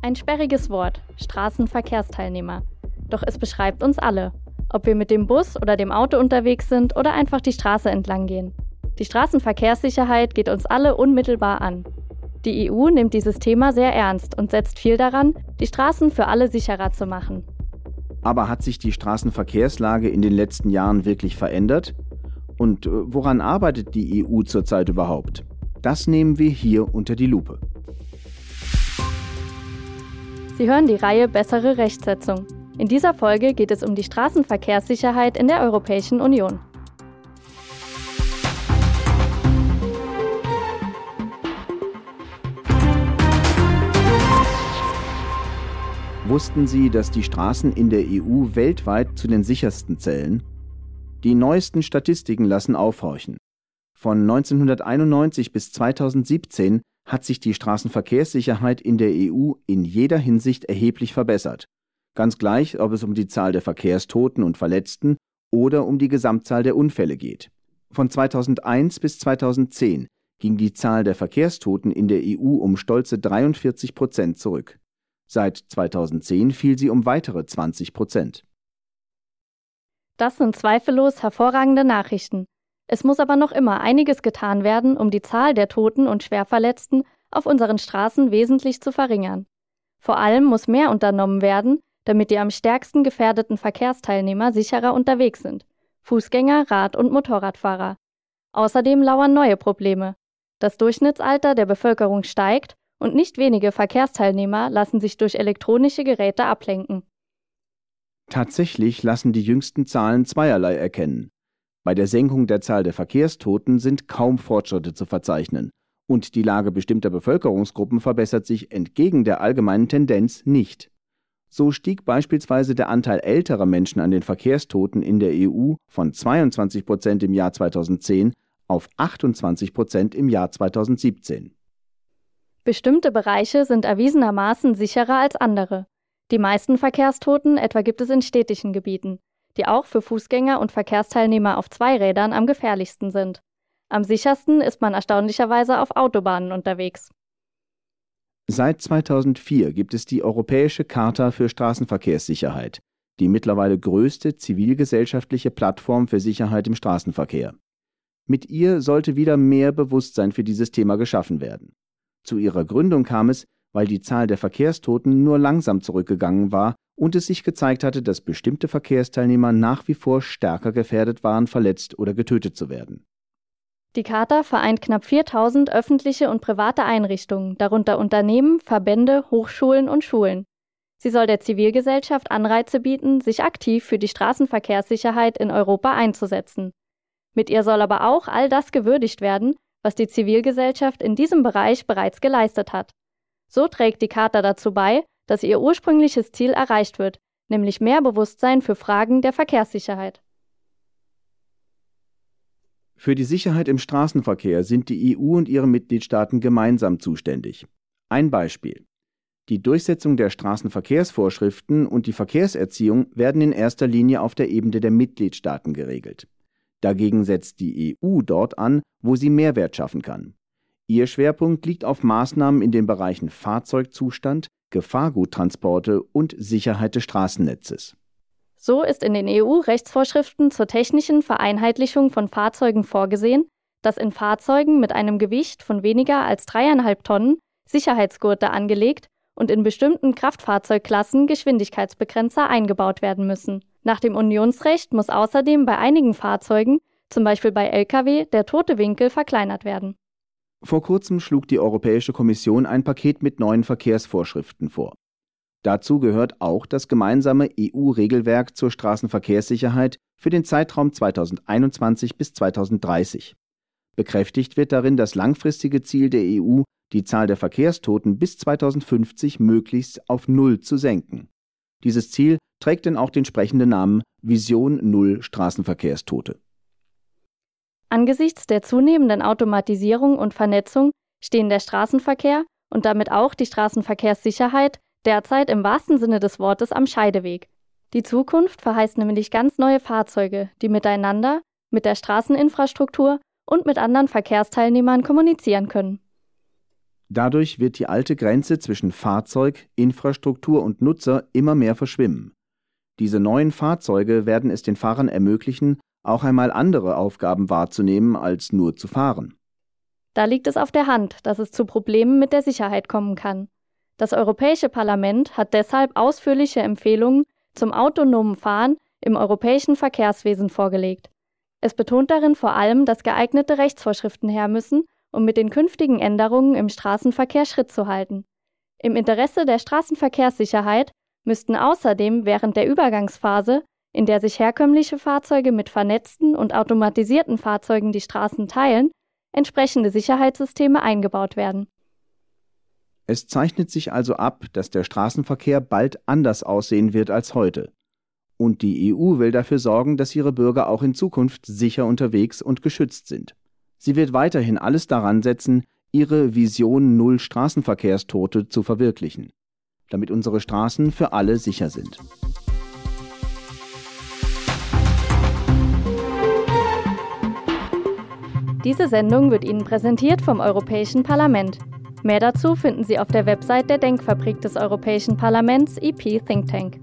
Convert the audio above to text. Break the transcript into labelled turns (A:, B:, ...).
A: Ein sperriges Wort, Straßenverkehrsteilnehmer. Doch es beschreibt uns alle, ob wir mit dem Bus oder dem Auto unterwegs sind oder einfach die Straße entlang gehen. Die Straßenverkehrssicherheit geht uns alle unmittelbar an. Die EU nimmt dieses Thema sehr ernst und setzt viel daran, die Straßen für alle sicherer zu machen.
B: Aber hat sich die Straßenverkehrslage in den letzten Jahren wirklich verändert? Und äh, woran arbeitet die EU zurzeit überhaupt? Das nehmen wir hier unter die Lupe.
A: Sie hören die Reihe Bessere Rechtsetzung. In dieser Folge geht es um die Straßenverkehrssicherheit in der Europäischen Union.
B: Wussten Sie, dass die Straßen in der EU weltweit zu den sichersten zählen? Die neuesten Statistiken lassen aufhorchen. Von 1991 bis 2017 hat sich die Straßenverkehrssicherheit in der EU in jeder Hinsicht erheblich verbessert. Ganz gleich, ob es um die Zahl der Verkehrstoten und Verletzten oder um die Gesamtzahl der Unfälle geht. Von 2001 bis 2010 ging die Zahl der Verkehrstoten in der EU um stolze 43 Prozent zurück. Seit 2010 fiel sie um weitere 20 Prozent.
A: Das sind zweifellos hervorragende Nachrichten. Es muss aber noch immer einiges getan werden, um die Zahl der Toten und Schwerverletzten auf unseren Straßen wesentlich zu verringern. Vor allem muss mehr unternommen werden, damit die am stärksten gefährdeten Verkehrsteilnehmer sicherer unterwegs sind. Fußgänger, Rad- und Motorradfahrer. Außerdem lauern neue Probleme. Das Durchschnittsalter der Bevölkerung steigt und nicht wenige Verkehrsteilnehmer lassen sich durch elektronische Geräte ablenken.
B: Tatsächlich lassen die jüngsten Zahlen zweierlei erkennen. Bei der Senkung der Zahl der Verkehrstoten sind kaum Fortschritte zu verzeichnen, und die Lage bestimmter Bevölkerungsgruppen verbessert sich entgegen der allgemeinen Tendenz nicht. So stieg beispielsweise der Anteil älterer Menschen an den Verkehrstoten in der EU von 22 Prozent im Jahr 2010 auf 28 Prozent im Jahr 2017.
A: Bestimmte Bereiche sind erwiesenermaßen sicherer als andere. Die meisten Verkehrstoten etwa gibt es in städtischen Gebieten die auch für Fußgänger und Verkehrsteilnehmer auf Zweirädern am gefährlichsten sind. Am sichersten ist man erstaunlicherweise auf Autobahnen unterwegs.
B: Seit 2004 gibt es die Europäische Charta für Straßenverkehrssicherheit, die mittlerweile größte zivilgesellschaftliche Plattform für Sicherheit im Straßenverkehr. Mit ihr sollte wieder mehr Bewusstsein für dieses Thema geschaffen werden. Zu ihrer Gründung kam es, weil die Zahl der Verkehrstoten nur langsam zurückgegangen war und es sich gezeigt hatte, dass bestimmte Verkehrsteilnehmer nach wie vor stärker gefährdet waren, verletzt oder getötet zu werden.
A: Die Charta vereint knapp 4000 öffentliche und private Einrichtungen, darunter Unternehmen, Verbände, Hochschulen und Schulen. Sie soll der Zivilgesellschaft Anreize bieten, sich aktiv für die Straßenverkehrssicherheit in Europa einzusetzen. Mit ihr soll aber auch all das gewürdigt werden, was die Zivilgesellschaft in diesem Bereich bereits geleistet hat. So trägt die Charta dazu bei, dass ihr ursprüngliches Ziel erreicht wird, nämlich mehr Bewusstsein für Fragen der Verkehrssicherheit.
B: Für die Sicherheit im Straßenverkehr sind die EU und ihre Mitgliedstaaten gemeinsam zuständig. Ein Beispiel. Die Durchsetzung der Straßenverkehrsvorschriften und die Verkehrserziehung werden in erster Linie auf der Ebene der Mitgliedstaaten geregelt. Dagegen setzt die EU dort an, wo sie Mehrwert schaffen kann. Ihr Schwerpunkt liegt auf Maßnahmen in den Bereichen Fahrzeugzustand, Gefahrguttransporte und Sicherheit des Straßennetzes.
A: So ist in den EU-Rechtsvorschriften zur technischen Vereinheitlichung von Fahrzeugen vorgesehen, dass in Fahrzeugen mit einem Gewicht von weniger als dreieinhalb Tonnen Sicherheitsgurte angelegt und in bestimmten Kraftfahrzeugklassen Geschwindigkeitsbegrenzer eingebaut werden müssen. Nach dem Unionsrecht muss außerdem bei einigen Fahrzeugen, zum Beispiel bei Lkw, der tote Winkel verkleinert werden.
B: Vor kurzem schlug die Europäische Kommission ein Paket mit neuen Verkehrsvorschriften vor. Dazu gehört auch das gemeinsame EU-Regelwerk zur Straßenverkehrssicherheit für den Zeitraum 2021 bis 2030. Bekräftigt wird darin das langfristige Ziel der EU, die Zahl der Verkehrstoten bis 2050 möglichst auf Null zu senken. Dieses Ziel trägt denn auch den sprechenden Namen Vision Null Straßenverkehrstote.
A: Angesichts der zunehmenden Automatisierung und Vernetzung stehen der Straßenverkehr und damit auch die Straßenverkehrssicherheit derzeit im wahrsten Sinne des Wortes am Scheideweg. Die Zukunft verheißt nämlich ganz neue Fahrzeuge, die miteinander, mit der Straßeninfrastruktur und mit anderen Verkehrsteilnehmern kommunizieren können.
B: Dadurch wird die alte Grenze zwischen Fahrzeug, Infrastruktur und Nutzer immer mehr verschwimmen. Diese neuen Fahrzeuge werden es den Fahrern ermöglichen, auch einmal andere Aufgaben wahrzunehmen, als nur zu fahren.
A: Da liegt es auf der Hand, dass es zu Problemen mit der Sicherheit kommen kann. Das Europäische Parlament hat deshalb ausführliche Empfehlungen zum autonomen Fahren im europäischen Verkehrswesen vorgelegt. Es betont darin vor allem, dass geeignete Rechtsvorschriften her müssen, um mit den künftigen Änderungen im Straßenverkehr Schritt zu halten. Im Interesse der Straßenverkehrssicherheit müssten außerdem während der Übergangsphase, in der sich herkömmliche Fahrzeuge mit vernetzten und automatisierten Fahrzeugen die Straßen teilen, entsprechende Sicherheitssysteme eingebaut werden.
B: Es zeichnet sich also ab, dass der Straßenverkehr bald anders aussehen wird als heute. Und die EU will dafür sorgen, dass ihre Bürger auch in Zukunft sicher unterwegs und geschützt sind. Sie wird weiterhin alles daran setzen, ihre Vision Null Straßenverkehrstote zu verwirklichen, damit unsere Straßen für alle sicher sind.
A: Diese Sendung wird Ihnen präsentiert vom Europäischen Parlament. Mehr dazu finden Sie auf der Website der Denkfabrik des Europäischen Parlaments EP Think Tank.